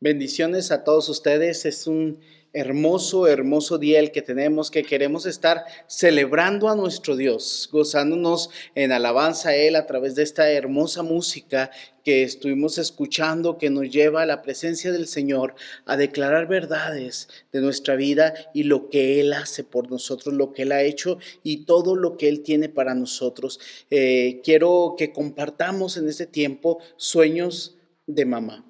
Bendiciones a todos ustedes. Es un hermoso, hermoso día el que tenemos, que queremos estar celebrando a nuestro Dios, gozándonos en alabanza a Él a través de esta hermosa música que estuvimos escuchando, que nos lleva a la presencia del Señor, a declarar verdades de nuestra vida y lo que Él hace por nosotros, lo que Él ha hecho y todo lo que Él tiene para nosotros. Eh, quiero que compartamos en este tiempo sueños de mamá.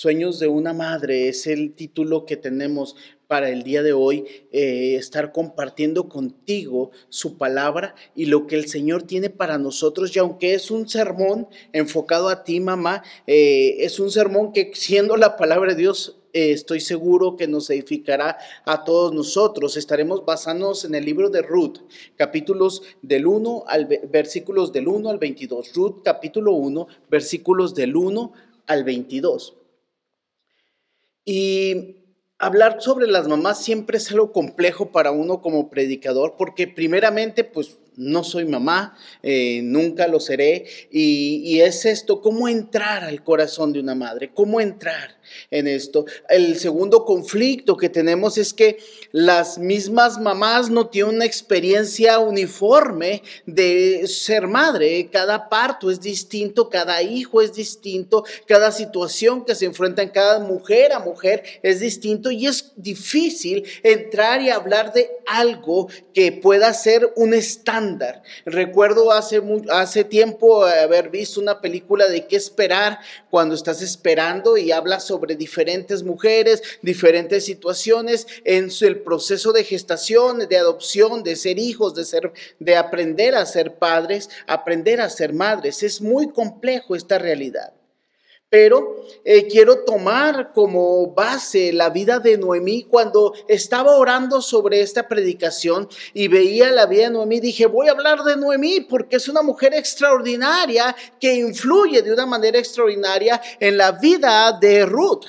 Sueños de una madre es el título que tenemos para el día de hoy, eh, estar compartiendo contigo su palabra y lo que el Señor tiene para nosotros. Y aunque es un sermón enfocado a ti, mamá, eh, es un sermón que siendo la palabra de Dios, eh, estoy seguro que nos edificará a todos nosotros. Estaremos basándonos en el libro de Ruth, capítulos del 1 al versículos del 1 al 22. Ruth capítulo 1, versículos del 1 al 22. Y hablar sobre las mamás siempre es algo complejo para uno como predicador, porque primeramente, pues no soy mamá, eh, nunca lo seré, y, es esto, cómo entrar al corazón de una madre, cómo entrar en esto. El segundo conflicto que tenemos es que las mismas mamás no tienen una experiencia uniforme de ser madre, cada parto es distinto, cada hijo es distinto, cada situación que se enfrenta en cada mujer a mujer es distinto, y es difícil entrar y hablar de algo que pueda ser un estándar Recuerdo hace, hace tiempo haber visto una película de qué esperar cuando estás esperando y habla sobre diferentes mujeres, diferentes situaciones en el proceso de gestación, de adopción, de ser hijos, de, ser, de aprender a ser padres, aprender a ser madres. Es muy complejo esta realidad. Pero eh, quiero tomar como base la vida de Noemí. Cuando estaba orando sobre esta predicación y veía la vida de Noemí, dije, voy a hablar de Noemí porque es una mujer extraordinaria que influye de una manera extraordinaria en la vida de Ruth.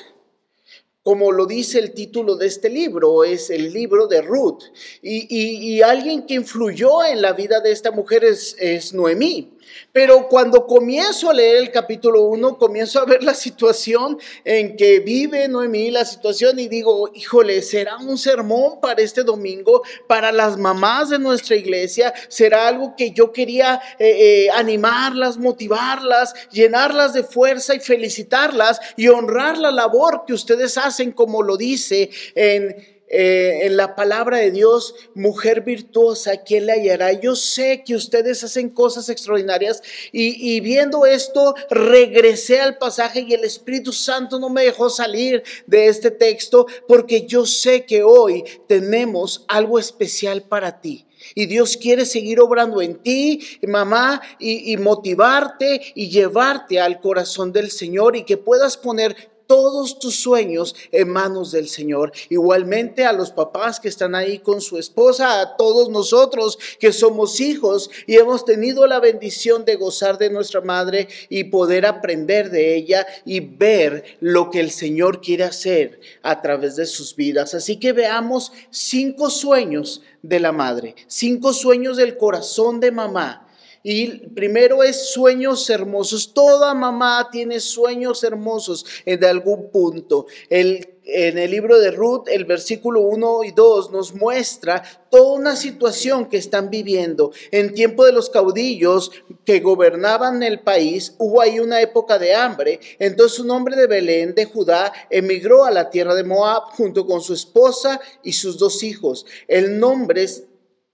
Como lo dice el título de este libro, es el libro de Ruth. Y, alguien que influyó en la vida de esta mujer es, es Noemí. Pero cuando comienzo a leer el capítulo 1, comienzo a ver la situación en que vive Noemí, la situación, y digo, híjole, ¿será un sermón para este domingo, para las mamás de nuestra iglesia? ¿Será algo que yo quería eh, eh, animarlas, motivarlas, llenarlas de fuerza y felicitarlas y honrar la labor que ustedes hacen, como lo dice en eh, en la palabra de Dios, mujer virtuosa, ¿quién la hallará? Yo sé que ustedes hacen cosas extraordinarias y, viendo esto, regresé al pasaje y el Espíritu Santo no me dejó salir de este texto porque yo sé que hoy tenemos algo especial para ti. Y Dios quiere seguir obrando en ti, mamá, y, y, motivarte y llevarte al corazón del Señor y que puedas poner todos tus sueños en manos del Señor. Igualmente a los papás que están ahí con su esposa, a todos nosotros que somos hijos y hemos tenido la bendición de gozar de nuestra madre y poder aprender de ella y ver lo que el Señor quiere hacer a través de sus vidas. Así que veamos cinco sueños de la madre, cinco sueños del corazón de mamá y primero es sueños hermosos. Toda mamá tiene sueños hermosos en algún punto. El, en el libro de Ruth, el versículo 1 y 2 nos muestra toda una situación que están viviendo. En tiempo de los caudillos que gobernaban el país, hubo ahí una época de hambre. Entonces un hombre de Belén, de Judá, emigró a la tierra de Moab junto con su esposa y sus dos hijos. El nombre,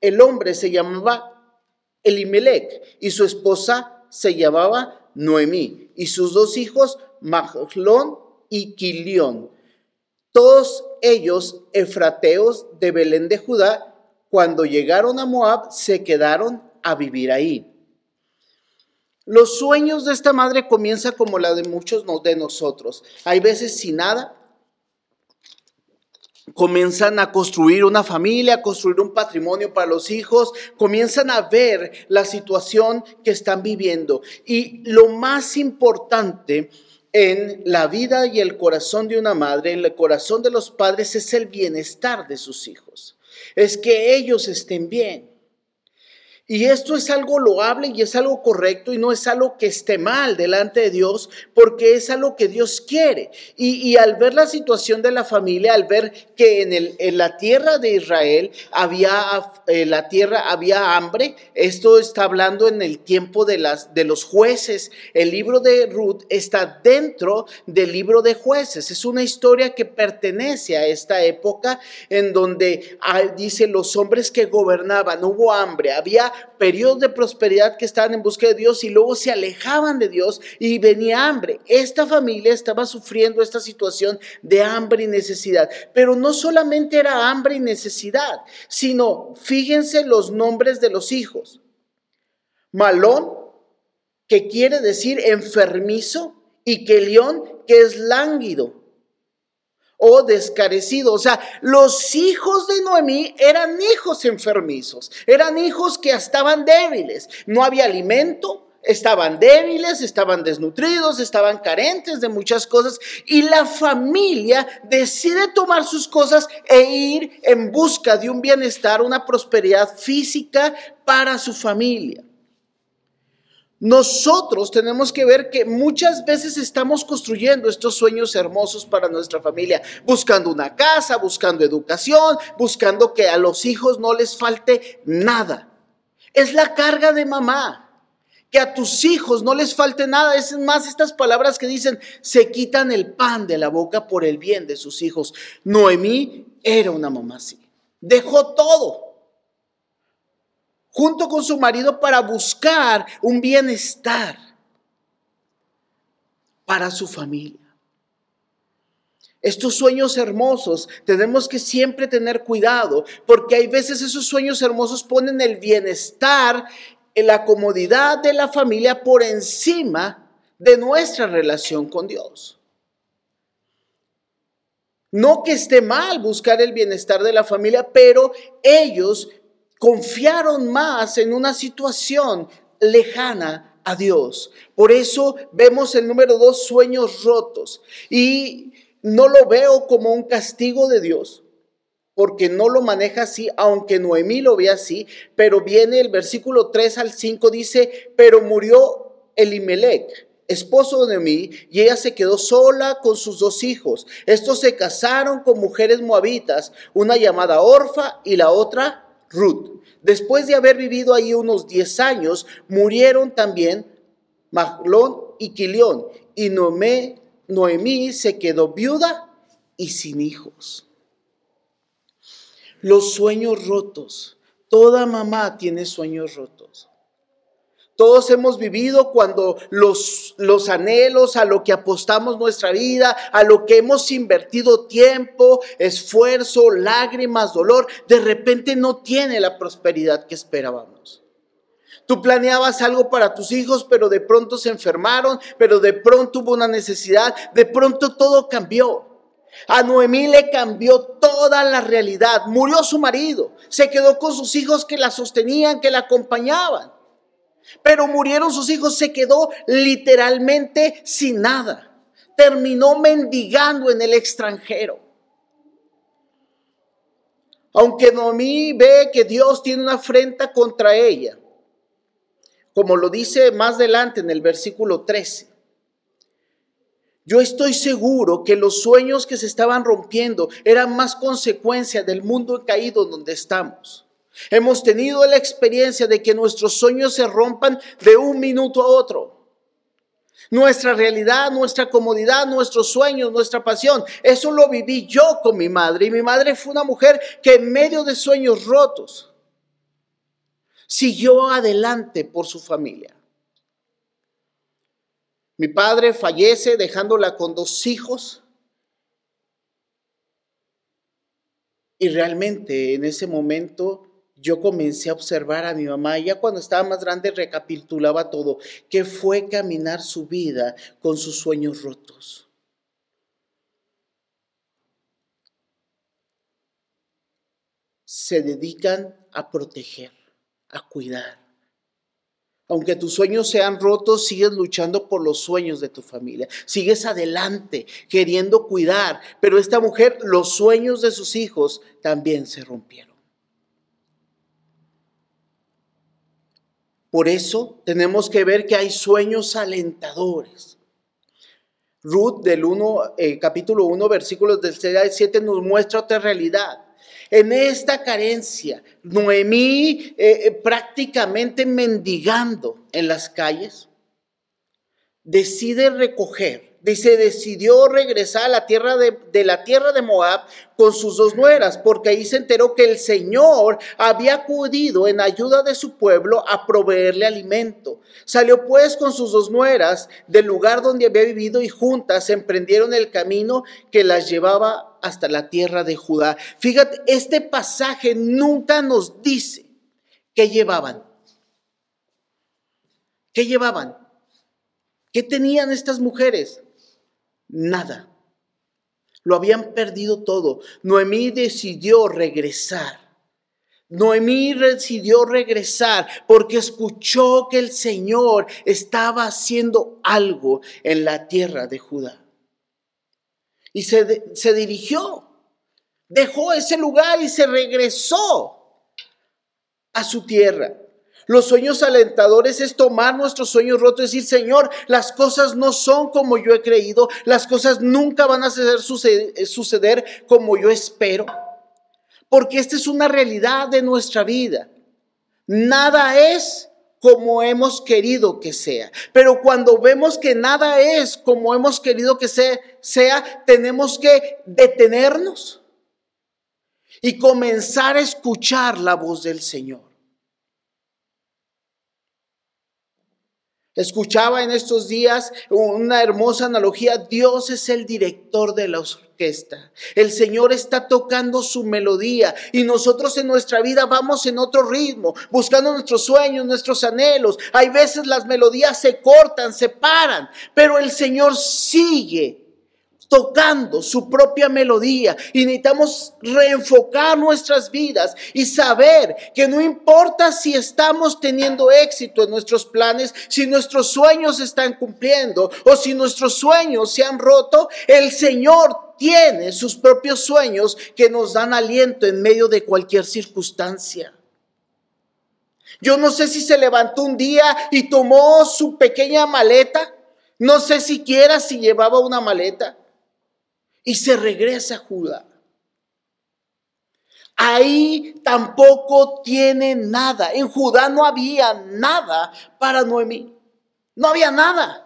el hombre se llamaba Elimelech y su esposa se llamaba Noemí y sus dos hijos Mahlón y Quilión. Todos ellos efrateos de Belén de Judá, cuando llegaron a Moab, se quedaron a vivir ahí. Los sueños de esta madre comienzan como la de muchos de nosotros. Hay veces sin nada, comienzan a construir una familia, a construir un patrimonio para los hijos, comienzan a ver la situación que están viviendo. Y lo más importante en la vida y el corazón de una madre, en el corazón de los padres, es el bienestar de sus hijos. Es que ellos estén bien. Y esto es algo loable y es algo correcto y no es algo que esté mal delante de Dios porque es algo que Dios quiere. Y, al ver la situación de la familia, al ver que en, el, en la tierra de Israel había, la tierra había hambre, esto está hablando en el tiempo de, las, de los jueces. El libro de Ruth está dentro del libro de jueces. Es una historia que pertenece a esta época en donde dice los hombres que gobernaban, hubo hambre, había periodos de prosperidad que estaban en busca de Dios y luego se alejaban de Dios y venía hambre. Esta familia estaba sufriendo esta situación de hambre y necesidad, pero no solamente era hambre y necesidad, sino fíjense los nombres de los hijos. Malón, que quiere decir enfermizo, y que león, que es lánguido o descarecido. O sea, los hijos de Noemí eran hijos enfermizos, eran hijos que estaban débiles, no había alimento. Estaban débiles, estaban desnutridos, estaban carentes de muchas cosas y la familia decide tomar sus cosas e ir en busca de un bienestar, una prosperidad física para su familia. Nosotros tenemos que ver que muchas veces estamos construyendo estos sueños hermosos para nuestra familia, buscando una casa, buscando educación, buscando que a los hijos no les falte nada. Es la carga de mamá. Que a tus hijos no les falte nada. Es más estas palabras que dicen, se quitan el pan de la boca por el bien de sus hijos. Noemí era una mamá así. Dejó todo junto con su marido para buscar un bienestar para su familia. Estos sueños hermosos tenemos que siempre tener cuidado porque hay veces esos sueños hermosos ponen el bienestar, en la comodidad de la familia por encima de nuestra relación con Dios. No que esté mal buscar el bienestar de la familia, pero ellos confiaron más en una situación lejana a Dios. Por eso vemos el número dos, sueños rotos. Y no lo veo como un castigo de Dios, porque no lo maneja así, aunque Noemí lo ve así, pero viene el versículo 3 al 5, dice, pero murió Elimelech, esposo de Noemí, y ella se quedó sola con sus dos hijos. Estos se casaron con mujeres moabitas, una llamada Orfa y la otra Ruth. Después de haber vivido ahí unos 10 años, murieron también Maglón y Quilión, y Noemí se quedó viuda y sin hijos. Los sueños rotos. Toda mamá tiene sueños rotos. Todos hemos vivido cuando los, los anhelos, a lo que apostamos nuestra vida, a lo que hemos invertido tiempo, esfuerzo, lágrimas, dolor, de repente no tiene la prosperidad que esperábamos. Tú planeabas algo para tus hijos, pero de pronto se enfermaron, pero de pronto hubo una necesidad, de pronto todo cambió. A Noemí le cambió toda la realidad. Murió su marido, se quedó con sus hijos que la sostenían, que la acompañaban. Pero murieron sus hijos, se quedó literalmente sin nada. Terminó mendigando en el extranjero. Aunque Noemí ve que Dios tiene una afrenta contra ella, como lo dice más adelante en el versículo 13. Yo estoy seguro que los sueños que se estaban rompiendo eran más consecuencia del mundo caído donde estamos. Hemos tenido la experiencia de que nuestros sueños se rompan de un minuto a otro. Nuestra realidad, nuestra comodidad, nuestros sueños, nuestra pasión. Eso lo viví yo con mi madre. Y mi madre fue una mujer que en medio de sueños rotos siguió adelante por su familia. Mi padre fallece dejándola con dos hijos. Y realmente en ese momento yo comencé a observar a mi mamá, ya cuando estaba más grande recapitulaba todo, que fue caminar su vida con sus sueños rotos. Se dedican a proteger, a cuidar. Aunque tus sueños sean rotos, sigues luchando por los sueños de tu familia. Sigues adelante, queriendo cuidar. Pero esta mujer, los sueños de sus hijos también se rompieron. Por eso tenemos que ver que hay sueños alentadores. Ruth del 1, eh, capítulo 1, versículos del 6 al 7 nos muestra otra realidad. En esta carencia, Noemí eh, eh, prácticamente mendigando en las calles, decide recoger Dice, decidió regresar a la tierra de, la tierra de Moab con sus dos nueras, porque ahí se enteró que el Señor había acudido en ayuda de su pueblo a proveerle alimento. Salió pues con sus dos nueras del lugar donde había vivido y juntas emprendieron el camino que las llevaba hasta la tierra de Judá. Fíjate, este pasaje nunca nos dice qué llevaban. ¿Qué llevaban? ¿Qué tenían estas mujeres? Nada. Lo habían perdido todo. Noemí decidió regresar. Noemí decidió regresar porque escuchó que el Señor estaba haciendo algo en la tierra de Judá. Y se, se dirigió, dejó ese lugar y se regresó a su tierra. Los sueños alentadores es tomar nuestros sueños rotos y decir, Señor, las cosas no son como yo he creído, las cosas nunca van a suceder, como yo espero. Porque esta es una realidad de nuestra vida. Nada es como hemos querido que sea. Pero cuando vemos que nada es como hemos querido que sea, tenemos que detenernos y comenzar a escuchar la voz del Señor. Escuchaba en estos días una hermosa analogía. Dios es el director de la orquesta. El Señor está tocando su melodía y nosotros en nuestra vida vamos en otro ritmo, buscando nuestros sueños, nuestros anhelos. Hay veces las melodías se cortan, se paran, pero el Señor sigue tocando su propia melodía y necesitamos reenfocar nuestras vidas y saber que no importa si estamos teniendo éxito en nuestros planes, si nuestros sueños están cumpliendo o si nuestros sueños se han roto, el Señor tiene sus propios sueños que nos dan aliento en medio de cualquier circunstancia. Yo no sé si se levantó un día y tomó su pequeña maleta. No sé siquiera si llevaba una maleta y se regresa a Judá. Ahí tampoco tiene nada. En Judá no había nada para Noemí. No había nada.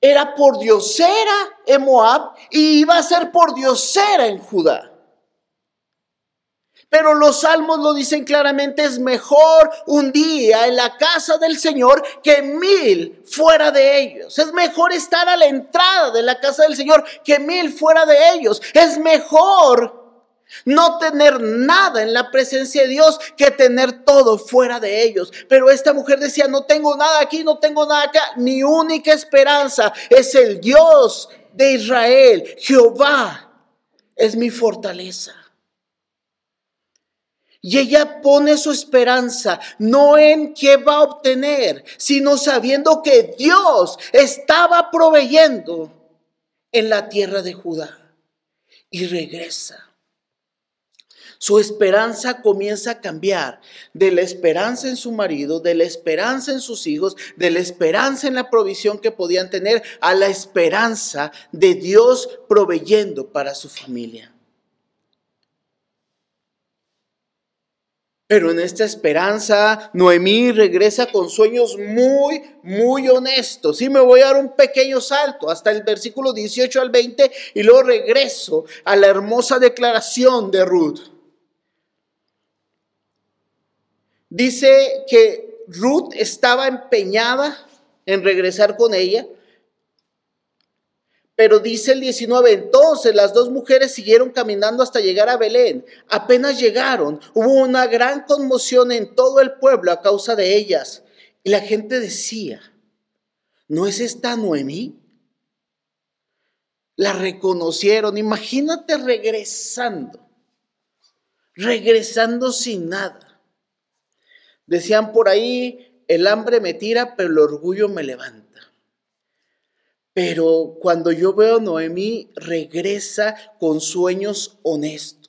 Era por diosera en Moab y iba a ser por diosera en Judá. Pero los salmos lo dicen claramente, es mejor un día en la casa del Señor que mil fuera de ellos. Es mejor estar a la entrada de la casa del Señor que mil fuera de ellos. Es mejor no tener nada en la presencia de Dios que tener todo fuera de ellos. Pero esta mujer decía, no tengo nada aquí, no tengo nada acá. Mi única esperanza es el Dios de Israel. Jehová es mi fortaleza. Y ella pone su esperanza no en qué va a obtener, sino sabiendo que Dios estaba proveyendo en la tierra de Judá. Y regresa. Su esperanza comienza a cambiar de la esperanza en su marido, de la esperanza en sus hijos, de la esperanza en la provisión que podían tener, a la esperanza de Dios proveyendo para su familia. Pero en esta esperanza, Noemí regresa con sueños muy, muy honestos. Y me voy a dar un pequeño salto hasta el versículo 18 al 20 y luego regreso a la hermosa declaración de Ruth. Dice que Ruth estaba empeñada en regresar con ella pero dice el 19, entonces las dos mujeres siguieron caminando hasta llegar a Belén. Apenas llegaron, hubo una gran conmoción en todo el pueblo a causa de ellas. Y la gente decía, ¿no es esta Noemí? La reconocieron. Imagínate regresando, regresando sin nada. Decían por ahí, el hambre me tira, pero el orgullo me levanta. Pero cuando yo veo a Noemí, regresa con sueños honestos.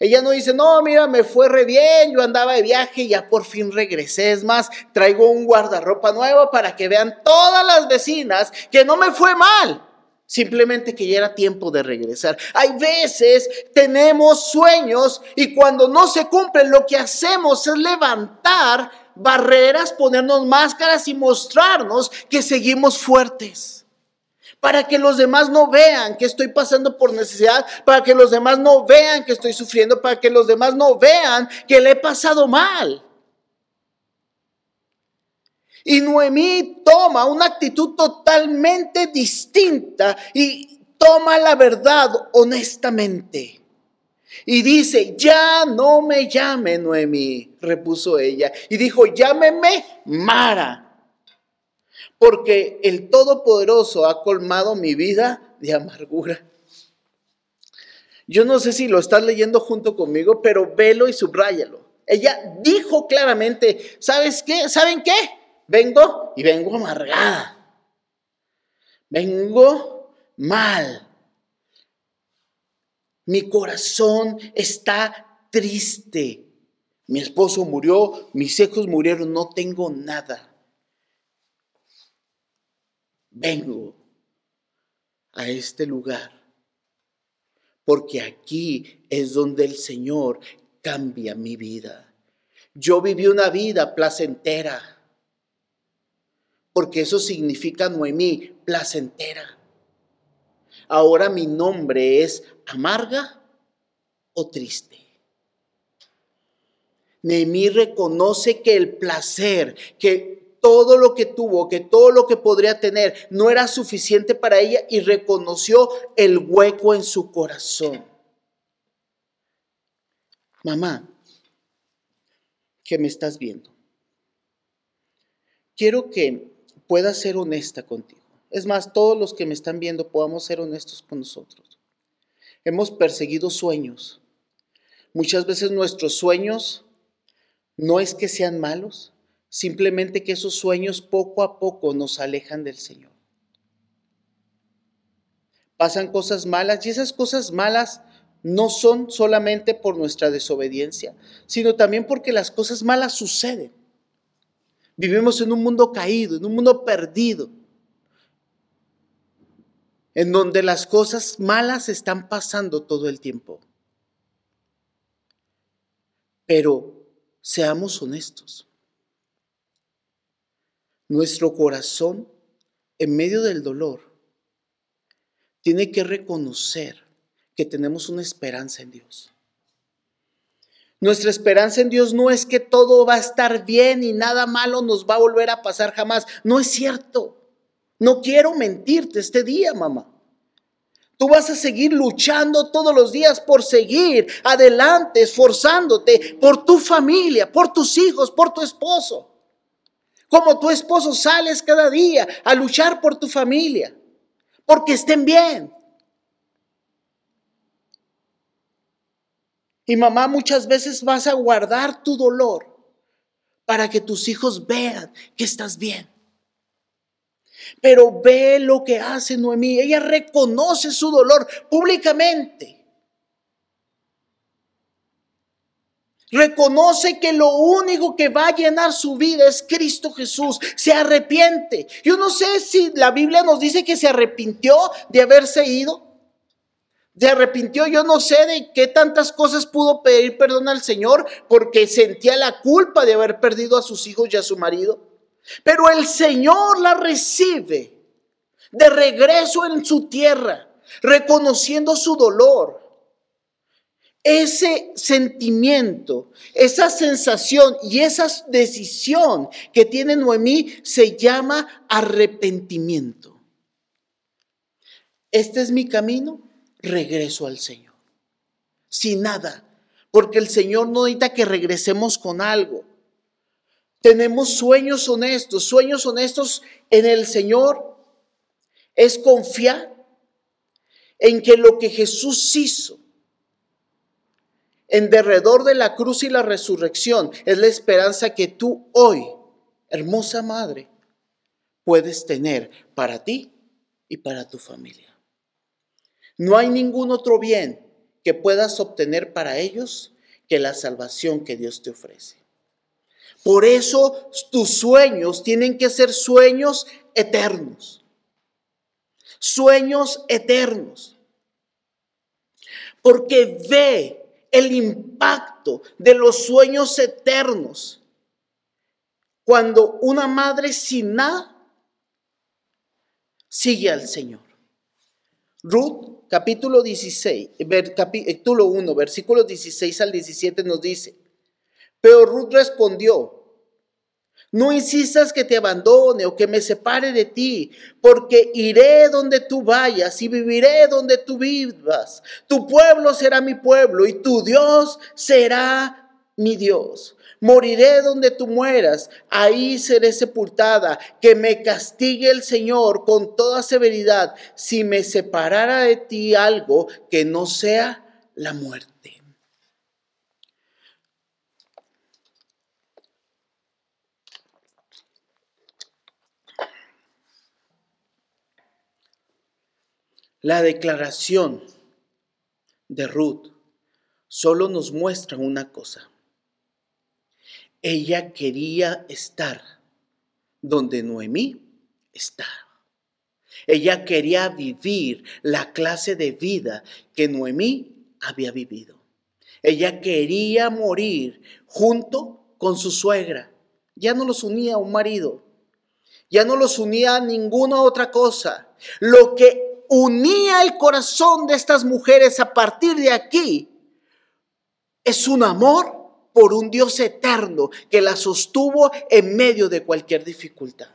Ella no dice, no, mira, me fue re bien, yo andaba de viaje y ya por fin regresé. Es más, traigo un guardarropa nuevo para que vean todas las vecinas que no me fue mal. Simplemente que ya era tiempo de regresar. Hay veces tenemos sueños y cuando no se cumplen lo que hacemos es levantar barreras, ponernos máscaras y mostrarnos que seguimos fuertes para que los demás no vean que estoy pasando por necesidad, para que los demás no vean que estoy sufriendo, para que los demás no vean que le he pasado mal. Y Noemí toma una actitud totalmente distinta y toma la verdad honestamente. Y dice, ya no me llame Noemí, repuso ella. Y dijo, llámeme Mara porque el Todopoderoso ha colmado mi vida de amargura. Yo no sé si lo estás leyendo junto conmigo, pero velo y subráyalo. Ella dijo claramente, ¿sabes qué? ¿Saben qué? Vengo y vengo amargada. Vengo mal. Mi corazón está triste. Mi esposo murió, mis hijos murieron, no tengo nada vengo a este lugar porque aquí es donde el Señor cambia mi vida. Yo viví una vida placentera, porque eso significa Noemí, placentera. Ahora mi nombre es amarga o triste. Noemí reconoce que el placer, que todo lo que tuvo, que todo lo que podría tener no era suficiente para ella y reconoció el hueco en su corazón. Mamá, que me estás viendo, quiero que puedas ser honesta contigo. Es más, todos los que me están viendo podamos ser honestos con nosotros. Hemos perseguido sueños. Muchas veces nuestros sueños no es que sean malos, Simplemente que esos sueños poco a poco nos alejan del Señor. Pasan cosas malas y esas cosas malas no son solamente por nuestra desobediencia, sino también porque las cosas malas suceden. Vivimos en un mundo caído, en un mundo perdido, en donde las cosas malas están pasando todo el tiempo. Pero seamos honestos. Nuestro corazón, en medio del dolor, tiene que reconocer que tenemos una esperanza en Dios. Nuestra esperanza en Dios no es que todo va a estar bien y nada malo nos va a volver a pasar jamás. No es cierto. No quiero mentirte este día, mamá. Tú vas a seguir luchando todos los días por seguir adelante, esforzándote por tu familia, por tus hijos, por tu esposo. Como tu esposo sales cada día a luchar por tu familia, porque estén bien. Y mamá, muchas veces vas a guardar tu dolor para que tus hijos vean que estás bien. Pero ve lo que hace Noemí. Ella reconoce su dolor públicamente. Reconoce que lo único que va a llenar su vida es Cristo Jesús. Se arrepiente. Yo no sé si la Biblia nos dice que se arrepintió de haberse ido. Se arrepintió, yo no sé de qué tantas cosas pudo pedir perdón al Señor porque sentía la culpa de haber perdido a sus hijos y a su marido. Pero el Señor la recibe de regreso en su tierra, reconociendo su dolor ese sentimiento, esa sensación y esa decisión que tiene Noemí se llama arrepentimiento. Este es mi camino, regreso al Señor. Sin nada, porque el Señor no necesita que regresemos con algo. Tenemos sueños honestos, sueños honestos en el Señor es confiar en que lo que Jesús hizo en derredor de la cruz y la resurrección es la esperanza que tú hoy, hermosa madre, puedes tener para ti y para tu familia. No hay ningún otro bien que puedas obtener para ellos que la salvación que Dios te ofrece. Por eso tus sueños tienen que ser sueños eternos. Sueños eternos. Porque ve el impacto de los sueños eternos cuando una madre sin nada sigue al Señor. Ruth, capítulo 16, capítulo 1, versículos 16 al 17 nos dice, pero Ruth respondió, no insistas que te abandone o que me separe de ti, porque iré donde tú vayas y viviré donde tú vivas. Tu pueblo será mi pueblo y tu Dios será mi Dios. Moriré donde tú mueras, ahí seré sepultada. Que me castigue el Señor con toda severidad si me separara de ti algo que no sea la muerte. La declaración de Ruth solo nos muestra una cosa. Ella quería estar donde Noemí estaba. Ella quería vivir la clase de vida que Noemí había vivido. Ella quería morir junto con su suegra. Ya no los unía a un marido. Ya no los unía a ninguna otra cosa. Lo que unía el corazón de estas mujeres a partir de aquí es un amor por un Dios eterno que la sostuvo en medio de cualquier dificultad.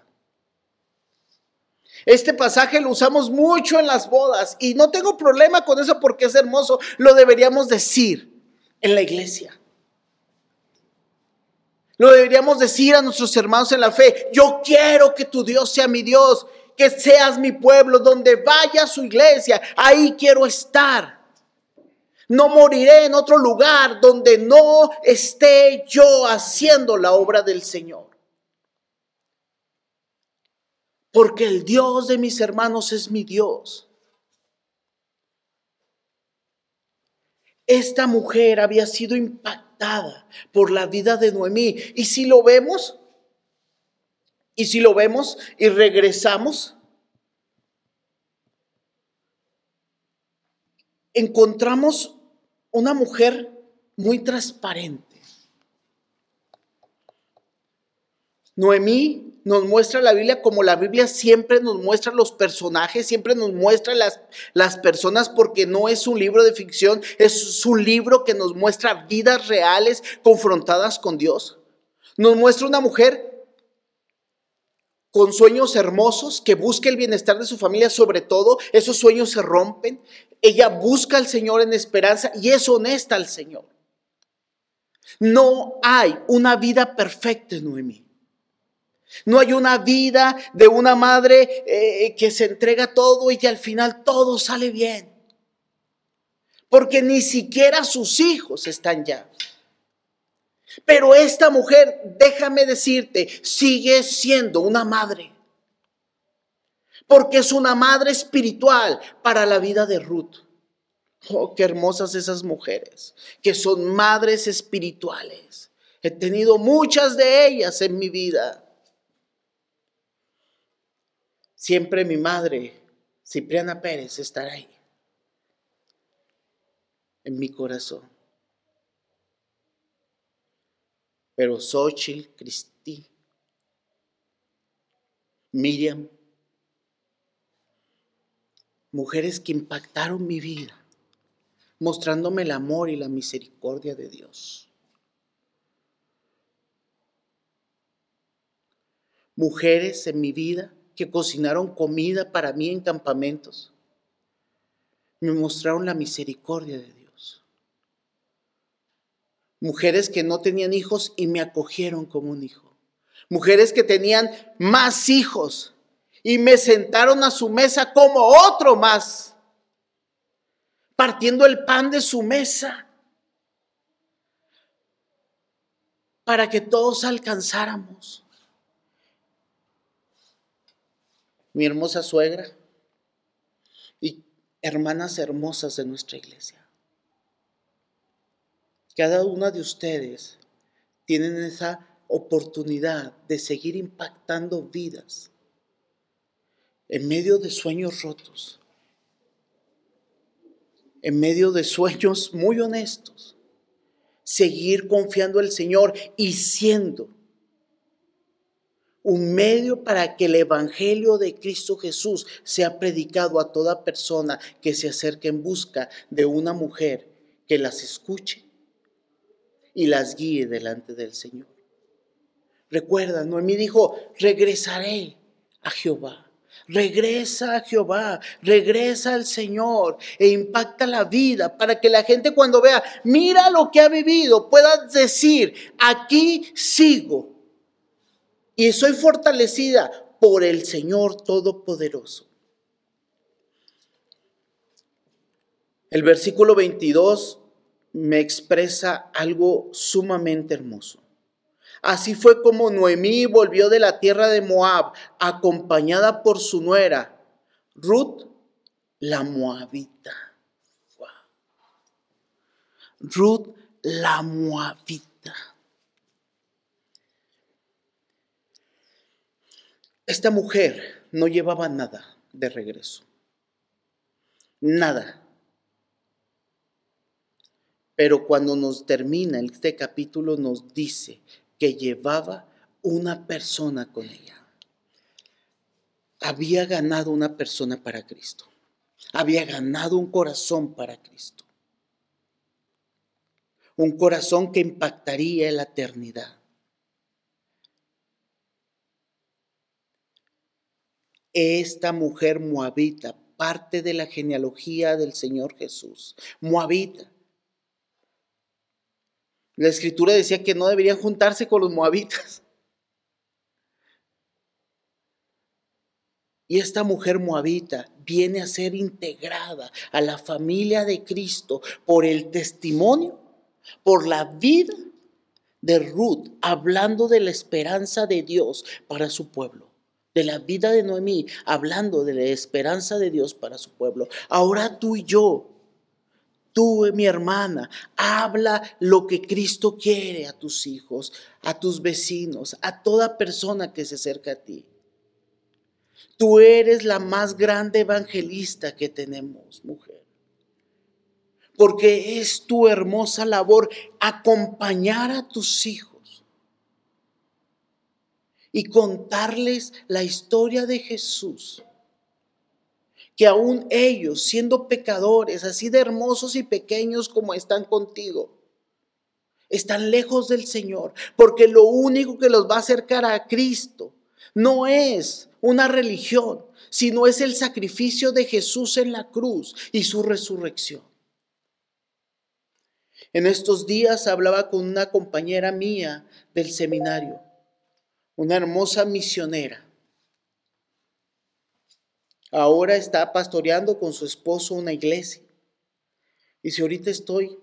Este pasaje lo usamos mucho en las bodas y no tengo problema con eso porque es hermoso, lo deberíamos decir en la iglesia. Lo deberíamos decir a nuestros hermanos en la fe, yo quiero que tu Dios sea mi Dios que seas mi pueblo, donde vaya su iglesia, ahí quiero estar. No moriré en otro lugar donde no esté yo haciendo la obra del Señor. Porque el Dios de mis hermanos es mi Dios. Esta mujer había sido impactada por la vida de Noemí. Y si lo vemos, y si lo vemos y regresamos, encontramos una mujer muy transparente. Noemí nos muestra la Biblia como la Biblia siempre nos muestra los personajes, siempre nos muestra las, las personas porque no es un libro de ficción, es un libro que nos muestra vidas reales confrontadas con Dios. Nos muestra una mujer con sueños hermosos, que busque el bienestar de su familia, sobre todo, esos sueños se rompen. Ella busca al Señor en esperanza y es honesta al Señor. No hay una vida perfecta en Noemí. No hay una vida de una madre eh, que se entrega todo y que al final todo sale bien. Porque ni siquiera sus hijos están ya. Pero esta mujer, déjame decirte, sigue siendo una madre. Porque es una madre espiritual para la vida de Ruth. Oh, qué hermosas esas mujeres, que son madres espirituales. He tenido muchas de ellas en mi vida. Siempre mi madre, Cipriana Pérez, estará ahí, en mi corazón. Pero Xochitl, Cristi, Miriam, mujeres que impactaron mi vida, mostrándome el amor y la misericordia de Dios. Mujeres en mi vida que cocinaron comida para mí en campamentos, me mostraron la misericordia de Dios mujeres que no tenían hijos y me acogieron como un hijo. Mujeres que tenían más hijos y me sentaron a su mesa como otro más, partiendo el pan de su mesa para que todos alcanzáramos. Mi hermosa suegra y hermanas hermosas de nuestra iglesia. Cada una de ustedes tienen esa oportunidad de seguir impactando vidas en medio de sueños rotos, en medio de sueños muy honestos, seguir confiando el Señor y siendo un medio para que el Evangelio de Cristo Jesús sea predicado a toda persona que se acerque en busca de una mujer que las escuche y las guíe delante del Señor. Recuerda, Noemí dijo, regresaré a Jehová. Regresa a Jehová, regresa al Señor e impacta la vida para que la gente cuando vea, mira lo que ha vivido, pueda decir, aquí sigo y soy fortalecida por el Señor Todopoderoso. El versículo 22 me expresa algo sumamente hermoso. Así fue como Noemí volvió de la tierra de Moab, acompañada por su nuera, Ruth, la moabita. Ruth, la moabita. Esta mujer no llevaba nada de regreso. Nada. Pero cuando nos termina este capítulo nos dice que llevaba una persona con ella. Había ganado una persona para Cristo. Había ganado un corazón para Cristo. Un corazón que impactaría la eternidad. Esta mujer moabita, parte de la genealogía del Señor Jesús. Moabita. La escritura decía que no deberían juntarse con los moabitas. Y esta mujer moabita viene a ser integrada a la familia de Cristo por el testimonio, por la vida de Ruth, hablando de la esperanza de Dios para su pueblo. De la vida de Noemí, hablando de la esperanza de Dios para su pueblo. Ahora tú y yo Tú, mi hermana, habla lo que Cristo quiere a tus hijos, a tus vecinos, a toda persona que se acerca a ti. Tú eres la más grande evangelista que tenemos, mujer. Porque es tu hermosa labor acompañar a tus hijos y contarles la historia de Jesús que aún ellos, siendo pecadores, así de hermosos y pequeños como están contigo, están lejos del Señor, porque lo único que los va a acercar a Cristo no es una religión, sino es el sacrificio de Jesús en la cruz y su resurrección. En estos días hablaba con una compañera mía del seminario, una hermosa misionera ahora está pastoreando con su esposo una iglesia. Y si ahorita estoy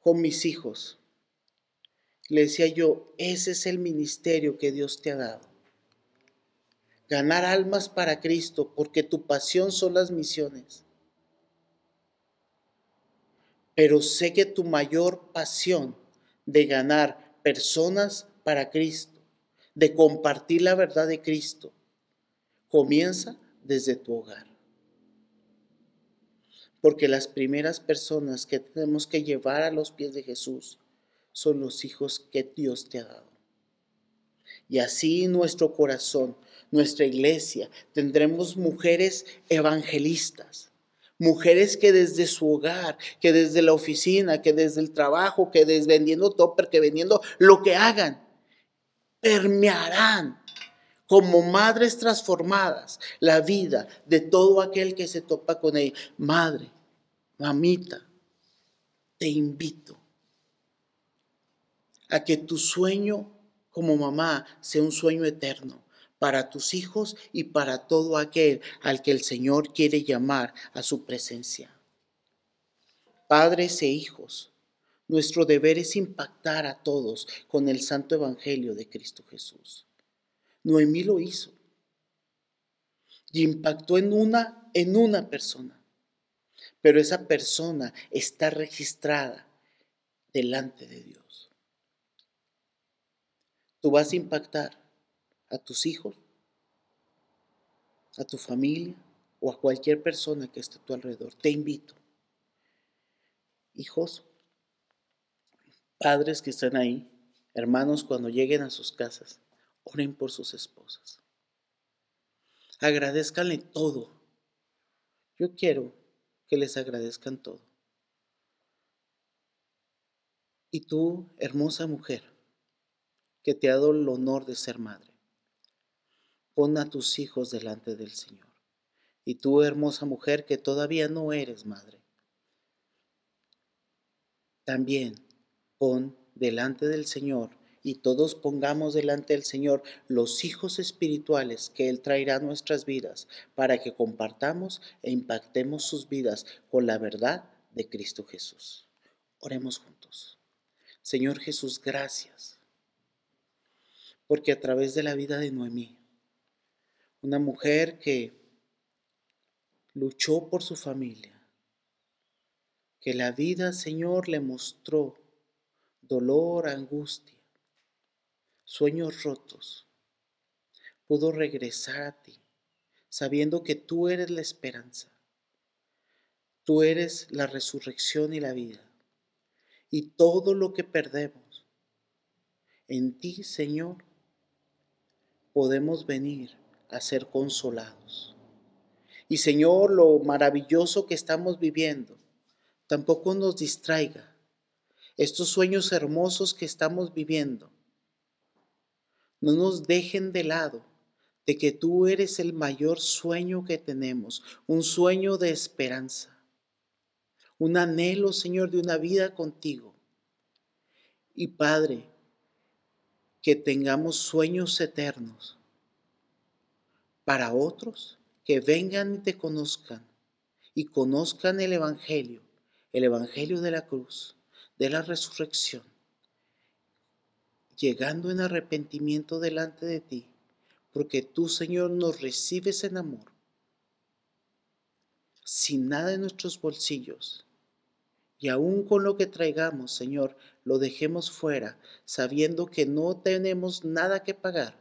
con mis hijos, le decía yo, ese es el ministerio que Dios te ha dado. Ganar almas para Cristo, porque tu pasión son las misiones. Pero sé que tu mayor pasión de ganar personas para Cristo, de compartir la verdad de Cristo, comienza desde tu hogar. Porque las primeras personas que tenemos que llevar a los pies de Jesús son los hijos que Dios te ha dado. Y así nuestro corazón, nuestra iglesia, tendremos mujeres evangelistas, mujeres que desde su hogar, que desde la oficina, que desde el trabajo, que desde vendiendo topper, que vendiendo lo que hagan, permearán como madres transformadas la vida de todo aquel que se topa con ella. Madre, mamita, te invito a que tu sueño como mamá sea un sueño eterno para tus hijos y para todo aquel al que el Señor quiere llamar a su presencia. Padres e hijos, nuestro deber es impactar a todos con el santo evangelio de Cristo Jesús. Noemí lo hizo. Y impactó en una, en una persona. Pero esa persona está registrada delante de Dios. Tú vas a impactar a tus hijos, a tu familia o a cualquier persona que esté a tu alrededor. Te invito. Hijos, padres que están ahí, hermanos, cuando lleguen a sus casas, oren por sus esposas. Agradezcanle todo. Yo quiero que les agradezcan todo. Y tú, hermosa mujer, que te ha dado el honor de ser madre, pon a tus hijos delante del Señor. Y tú, hermosa mujer, que todavía no eres madre, también pon delante del Señor y todos pongamos delante del Señor los hijos espirituales que Él traerá a nuestras vidas para que compartamos e impactemos sus vidas con la verdad de Cristo Jesús. Oremos juntos. Señor Jesús, gracias. Porque a través de la vida de Noemí, una mujer que luchó por su familia, que la vida, Señor, le mostró dolor, angustia, sueños rotos, pudo regresar a ti, sabiendo que tú eres la esperanza, tú eres la resurrección y la vida, y todo lo que perdemos, en ti, Señor, podemos venir a ser consolados. Y Señor, lo maravilloso que estamos viviendo, tampoco nos distraiga. Estos sueños hermosos que estamos viviendo, no nos dejen de lado de que tú eres el mayor sueño que tenemos, un sueño de esperanza, un anhelo, Señor, de una vida contigo. Y Padre, que tengamos sueños eternos para otros que vengan y te conozcan y conozcan el Evangelio, el Evangelio de la cruz, de la resurrección llegando en arrepentimiento delante de ti, porque tú, Señor, nos recibes en amor, sin nada en nuestros bolsillos. Y aún con lo que traigamos, Señor, lo dejemos fuera, sabiendo que no tenemos nada que pagar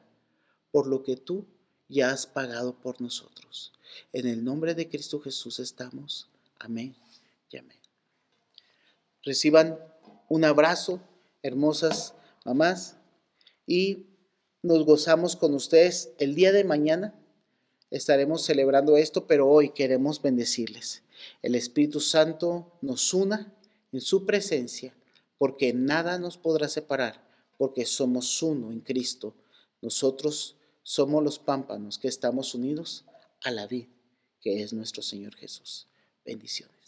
por lo que tú ya has pagado por nosotros. En el nombre de Cristo Jesús estamos. Amén y amén. Reciban un abrazo, hermosas mamás, y nos gozamos con ustedes. El día de mañana estaremos celebrando esto, pero hoy queremos bendecirles. El Espíritu Santo nos una en su presencia, porque nada nos podrá separar, porque somos uno en Cristo. Nosotros somos los pámpanos que estamos unidos a la vid, que es nuestro Señor Jesús. Bendiciones.